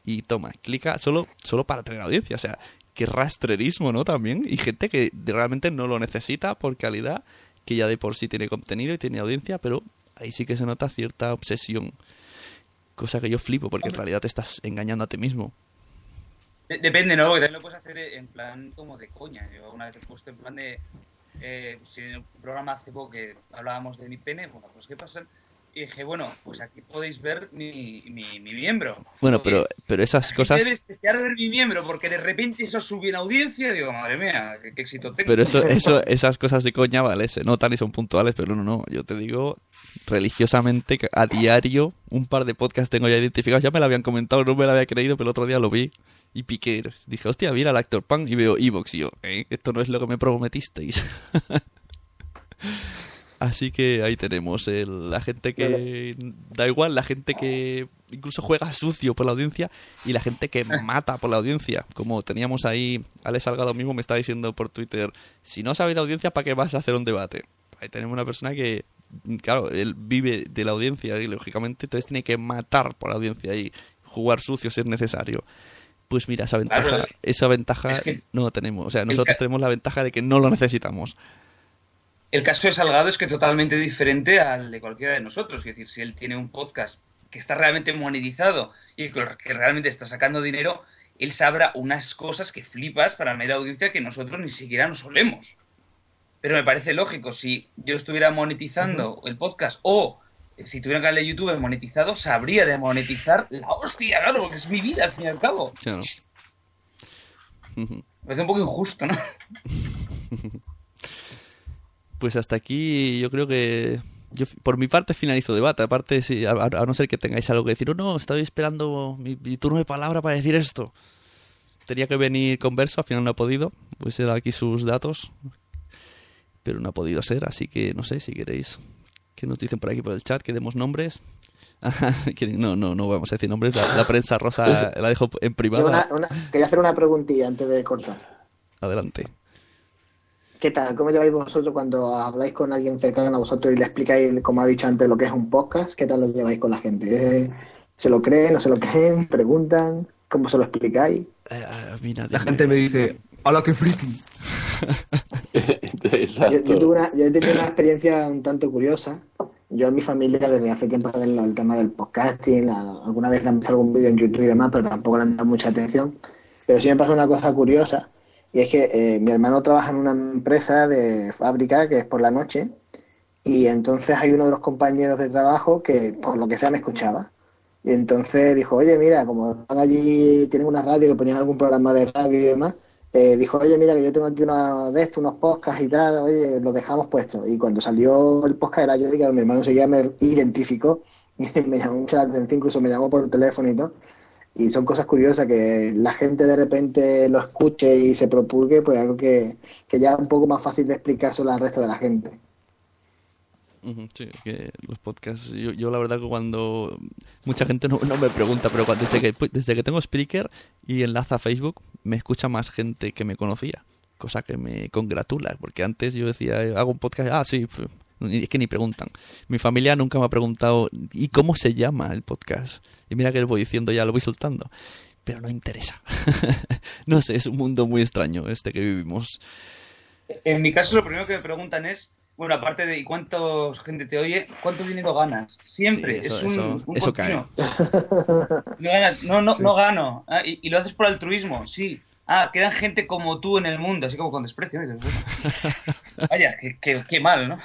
Speaker 1: Y toma, clica solo, solo para tener audiencia. O sea, qué rastrerismo, ¿no? También. Y gente que realmente no lo necesita por calidad, que ya de por sí tiene contenido y tiene audiencia, pero ahí sí que se nota cierta obsesión. Cosa que yo flipo, porque en realidad te estás engañando a ti mismo.
Speaker 4: De- depende, ¿no? Porque también lo puedes hacer en plan como de coña. Yo una vez he puesto en plan de. Eh, si en el programa hace poco que hablábamos de mi pene, bueno, pues ¿qué pasa? Y dije, bueno, pues aquí podéis ver mi, mi, mi miembro.
Speaker 1: Bueno, pero, pero esas cosas...
Speaker 4: Desear ver mi miembro, porque de repente eso sube en audiencia. Digo, madre mía, qué, qué éxito tengo.
Speaker 1: Pero eso, eso, esas cosas de coña, vale, se notan y son puntuales, pero no, no, yo te digo religiosamente a diario un par de podcasts tengo ya identificados, ya me lo habían comentado, no me lo había creído, pero el otro día lo vi y piqué, dije, hostia, mira el actor pan y veo Evox y yo, ¿eh? Esto no es lo que me prometisteis. Así que ahí tenemos el- la gente que da igual, la gente que incluso juega sucio por la audiencia y la gente que mata por la audiencia. Como teníamos ahí, Alex Salgado mismo me está diciendo por Twitter, si no sabes de audiencia, ¿para qué vas a hacer un debate? Ahí tenemos una persona que, claro, él vive de la audiencia y lógicamente entonces tiene que matar por la audiencia y jugar sucio si es necesario. Pues mira, esa ventaja,
Speaker 4: Claro,
Speaker 1: esa ventaja
Speaker 4: es que-
Speaker 1: no la tenemos. O sea, nosotros tenemos la ventaja de que no lo necesitamos.
Speaker 4: El caso de Salgado es que totalmente diferente al de cualquiera de nosotros. Es decir, si él tiene un podcast que está realmente monetizado y que realmente está sacando dinero, él sabrá unas cosas que flipas para media audiencia que nosotros ni siquiera nos solemos. Pero me parece lógico, si yo estuviera monetizando el podcast o si tuviera un canal de YouTube monetizado, sabría de monetizar la hostia, claro, porque es mi vida al fin y al cabo.
Speaker 1: Claro.
Speaker 4: Me parece un poco injusto, ¿no?
Speaker 1: Pues hasta aquí yo creo que yo por mi parte finalizo debate. Aparte, si, a, no ser que tengáis algo que decir, oh, no, estoy esperando mi, mi turno de palabra para decir esto. Tenía que venir converso, al final no ha podido. Pues he dado aquí sus datos. Pero no ha podido ser, así que no sé si queréis que nos dicen por aquí por el chat, que demos nombres. No, no, no vamos a decir nombres. La, la prensa rosa la dejo en privado.
Speaker 5: una- una- quería hacer una preguntilla antes de cortar.
Speaker 1: Adelante.
Speaker 5: ¿Qué tal? ¿Cómo lleváis vosotros cuando habláis con alguien cercano a vosotros y le explicáis, como ha dicho antes, lo que es un podcast? ¿Qué tal lo lleváis con la gente? ¿Eh? ¿Se lo creen? ¿No se lo creen? ¿Preguntan? ¿Cómo se lo explicáis?
Speaker 1: Eh, mira,
Speaker 2: La gente me dice, ¡Hala, qué friki!
Speaker 5: Yo, yo tuve una, yo he tenido una experiencia un tanto curiosa. Yo en mi familia desde hace tiempo el, tema del podcasting, alguna vez han algún vídeo en YouTube y demás, pero tampoco le han dado mucha atención. Pero sí me pasó una cosa curiosa, y es que eh, mi hermano trabaja en una empresa de fábrica que es por la noche, y entonces hay uno de los compañeros de trabajo que por lo que sea me escuchaba. Y entonces dijo, oye, mira, como están allí, tienen una radio que ponían algún programa de radio y demás, eh, dijo, oye, mira que yo tengo aquí uno de estos, unos podcasts y tal, oye, los dejamos puestos. Y cuando salió el podcast era yo y claro, mi hermano enseguida me identificó, y me llamó mucho la atención, incluso me llamó por teléfono y todo. Y son cosas curiosas que la gente de repente lo escuche y se propulgue, pues algo que, que ya es un poco más fácil de explicárselo al resto de la gente.
Speaker 1: Sí, que los podcasts, yo, yo la verdad que cuando mucha gente no, me pregunta, pero cuando- desde que, desde que tengo Spreaker y enlaza a Facebook, me escucha más gente que me conocía, cosa que me congratula, porque antes yo decía, eh, hago un podcast, ah, sí, es que ni preguntan. Mi familia nunca me ha preguntado, ¿y cómo se llama el podcast? Y mira que lo voy diciendo ya, lo voy soltando, pero no interesa. no sé, es un mundo muy extraño este que vivimos.
Speaker 4: En mi caso, lo primero que me preguntan es, bueno, aparte de ¿y cuánto gente te oye? ¿Cuánto dinero ganas? Siempre,
Speaker 1: Sí, eso-
Speaker 4: es un,
Speaker 1: eso-
Speaker 4: un
Speaker 1: eso cae.
Speaker 4: continuo. No, ganas- no, no, no gano. Ah, y, y lo haces por altruismo, sí. Ah, quedan gente como tú en el mundo, así como con desprecio. ¿no? Bueno, Vaya, qué, qué- qué mal, ¿no?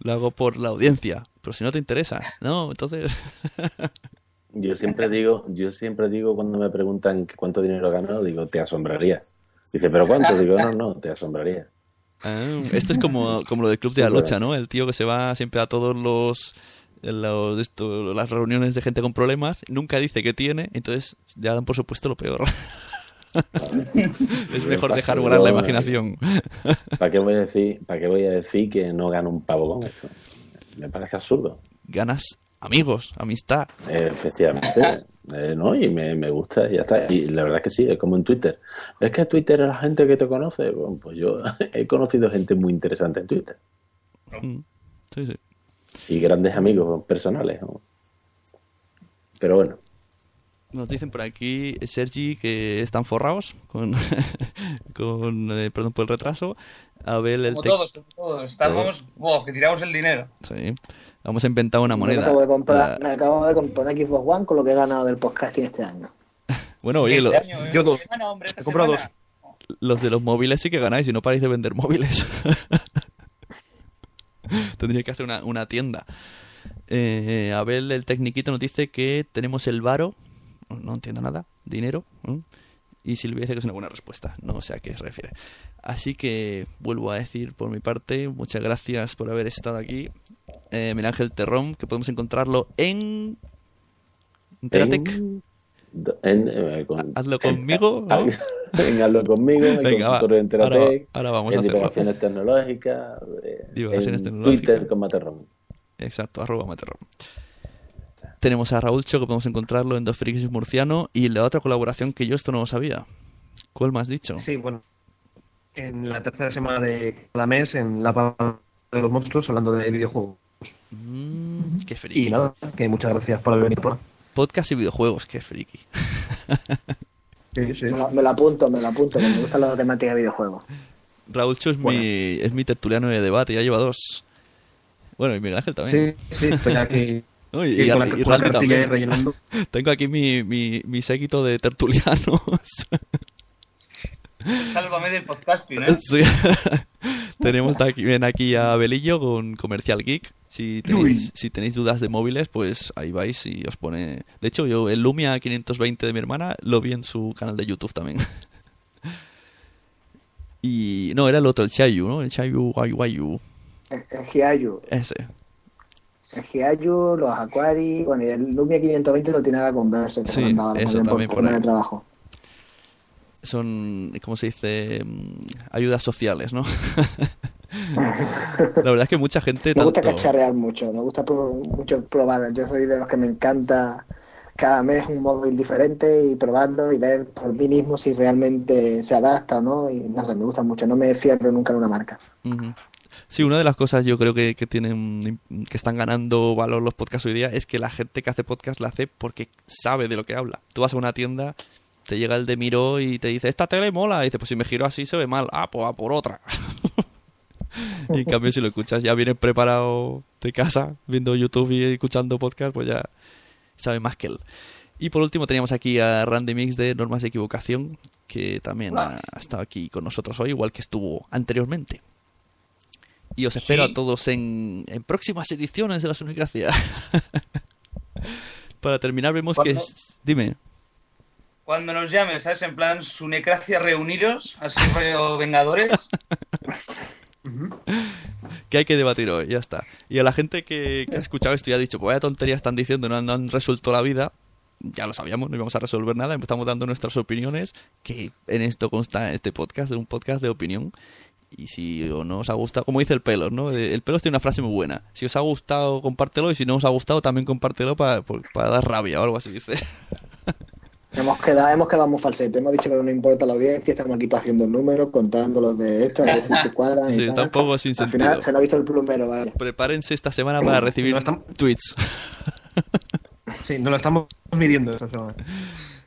Speaker 1: Lo hago por la audiencia, pero si no te interesa, no, entonces...
Speaker 3: Yo siempre digo, yo siempre digo cuando me preguntan cuánto dinero gano, digo, te asombraría. Dice, ¿pero cuánto? Digo, no, no, te asombraría.
Speaker 1: Ah, esto es como, como lo del Club de la Lucha, ¿no? El tío que se va siempre a todos los, los esto, las reuniones de gente con problemas, nunca dice que tiene, entonces ya dan por supuesto lo peor. es mejor dejar volar la imaginación.
Speaker 3: ¿Para qué voy a decir, para qué voy a decir que no gano un pavo con esto? Me parece absurdo.
Speaker 1: Ganas amigos, amistad.
Speaker 3: Efectivamente, eh, ¿no? Y me, me gusta y ya está. Y la verdad es que sí, es como en Twitter. ¿Es que Twitter es la gente que te conoce? Bueno, pues yo he conocido gente muy interesante en Twitter.
Speaker 1: Mm, Sí, sí.
Speaker 3: Y grandes amigos personales, ¿no? Pero bueno,
Speaker 1: Nos dicen por aquí, Sergi, que están forrados con, con eh, perdón por el retraso. Abel, el
Speaker 4: Como todos, como todos. Estamos, wow, que tiramos el dinero.
Speaker 1: Sí. Vamos a inventar una
Speaker 5: Me
Speaker 1: moneda.
Speaker 5: acabo, de comprar,
Speaker 1: La-
Speaker 5: me acabo de comprar Xbox One con lo que he ganado del podcasting este año.
Speaker 1: Bueno, oye, lo-
Speaker 4: Este año, ¿eh?
Speaker 2: yo dos.
Speaker 4: Hombre,
Speaker 2: He comprado
Speaker 4: semana.
Speaker 1: los de los móviles sí que ganáis y no paráis de vender móviles. Tendría que hacer una, una tienda. Eh, Abel, el tecniquito, nos dice que tenemos el varo. No, entiendo nada. Dinero. Y Silvia dice que es una buena respuesta. No sé a qué se refiere. Así que vuelvo a decir por mi parte, muchas gracias por haber estado aquí. Eh, Miguel Ángel Terrón, que podemos encontrarlo en... Interatec.
Speaker 3: en, en, eh, con-
Speaker 1: Hazlo conmigo, ¿no?
Speaker 3: en- en Hazlo conmigo, en
Speaker 1: Venga, va.
Speaker 3: consultorio de Interatec,
Speaker 1: Ahora- ahora vamos
Speaker 3: en
Speaker 1: a hacerlo.
Speaker 3: divulgaciones tecnológicas, eh,
Speaker 1: Divulgaciones
Speaker 3: en
Speaker 1: tecnológicas.
Speaker 3: Twitter con Materrón.
Speaker 1: Exacto, arroba Materrón. Tenemos a Raúlcho, que podemos encontrarlo en Dos Frikis Murciano, y la otra colaboración que yo esto no lo sabía. ¿Cuál me has dicho?
Speaker 2: Sí, bueno. En la tercera semana de cada mes, en la de los monstruos, hablando de videojuegos.
Speaker 1: Mm, qué friki.
Speaker 2: Y nada, que muchas gracias por haber venido por
Speaker 1: Podcast y videojuegos, qué friki.
Speaker 2: Sí, sí.
Speaker 5: Me la, me la apunto, me la apunto, que me gustan las temáticas de videojuegos.
Speaker 1: Raúlcho es, mi, es mi tertuliano de debate, ya lleva dos. Bueno, y Miguel Ángel también.
Speaker 2: Sí, sí, estoy aquí.
Speaker 1: No, y,
Speaker 2: y
Speaker 1: y-
Speaker 2: la-
Speaker 1: también.
Speaker 2: rellenando.
Speaker 1: Tengo aquí mi, mi, mi séquito de tertulianos.
Speaker 4: Sálvame del podcasting, ¿eh?
Speaker 1: Sí. Tenemos aquí, ven aquí a Belillo con Comercial Geek. Si tenéis, si tenéis dudas de móviles, pues ahí vais y os pone... De hecho, yo el Lumia 520 de mi hermana lo vi en su canal de YouTube también. Y no, era el otro, el Chayu, ¿no? El Chayu Wayu.
Speaker 5: El, el
Speaker 1: Ese.
Speaker 5: el Giayu, los Aquari, bueno, y el Lumia 520 lo tiene a la Converse, que
Speaker 1: Sí, eso
Speaker 5: también
Speaker 1: también
Speaker 5: por,
Speaker 1: por ahí.
Speaker 5: de trabajo.
Speaker 1: Son, ¿cómo se dice? Mm, Ayudas sociales, ¿no? La verdad es que mucha gente...
Speaker 5: Me gusta cacharrear mucho, me gusta pro- mucho probar. Yo soy de los que me encanta cada mes un móvil diferente y probarlo y ver por mí mismo si realmente se adapta o no. Y no sé, me gusta mucho, no me cierro nunca en una marca.
Speaker 1: Sí, una de las cosas yo creo que, que tienen que están ganando valor los podcasts hoy día es que la gente que hace podcast la hace porque sabe de lo que habla. Tú vas a una tienda, te llega el de Miro y te dice, esta tele mola. Y dice, pues si me giro así se ve mal. Ah, pues va por otra. y en cambio si lo escuchas ya vienes preparado de casa, viendo YouTube y escuchando podcast, pues ya sabe más que él. Y por último teníamos aquí a Randy Mix de Normas de Equivocación, que también ha, ha estado aquí con nosotros hoy, igual que estuvo anteriormente. Y os espero
Speaker 4: Sí.
Speaker 1: a todos en, en próximas ediciones de la Gracia. Para terminar vemos que... Es- Dime.
Speaker 4: Cuando nos llames, ¿sabes? En plan, su necracia reuniros, así rollo Vengadores.
Speaker 1: que hay que debatir hoy, ya está. Y a la gente que, que ha escuchado esto y ha dicho, pues vaya tontería están diciendo, no han, no han resuelto la vida, ya lo sabíamos, no íbamos a resolver nada, estamos dando nuestras opiniones, que en esto consta este podcast, es un podcast de opinión. Y si o no os ha gustado, como dice el pelo, ¿no? El pelo tiene una frase muy buena. Si os ha gustado, compártelo. Y si no os ha gustado, también compártelo para, para dar rabia o algo así, dice.
Speaker 5: Hemos quedado, hemos quedado muy falsete. Hemos dicho que no nos importa la audiencia. Estamos aquí haciendo números, contando los de esto, a ver si se cuadran. y
Speaker 1: Sí,
Speaker 5: tal.
Speaker 1: está un poco sin
Speaker 5: Al
Speaker 1: sentido.
Speaker 5: final se lo ha visto el plumero, vaya.
Speaker 1: Prepárense esta semana para recibir
Speaker 2: No estamos-
Speaker 1: tweets.
Speaker 2: Sí, nos lo estamos midiendo esta semana.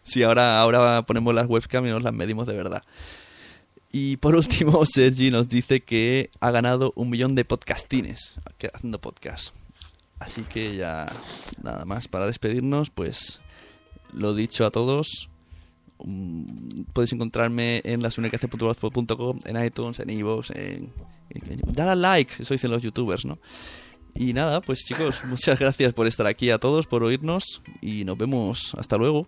Speaker 1: Sí, ahora, ahora ponemos las webcam y nos las medimos de verdad. Y por último, Sergi nos dice que ha ganado un millón de podcastines que- haciendo podcast. Así que ya nada más para despedirnos, pues lo dicho a todos. mm, Podéis encontrarme en lasunecace.blogspot.com, en iTunes, en iVoox, en, en- Dale al like, eso dicen los youtubers, ¿no? Y nada, pues chicos, muchas gracias por estar aquí a todos, por oírnos y nos vemos. Hasta luego.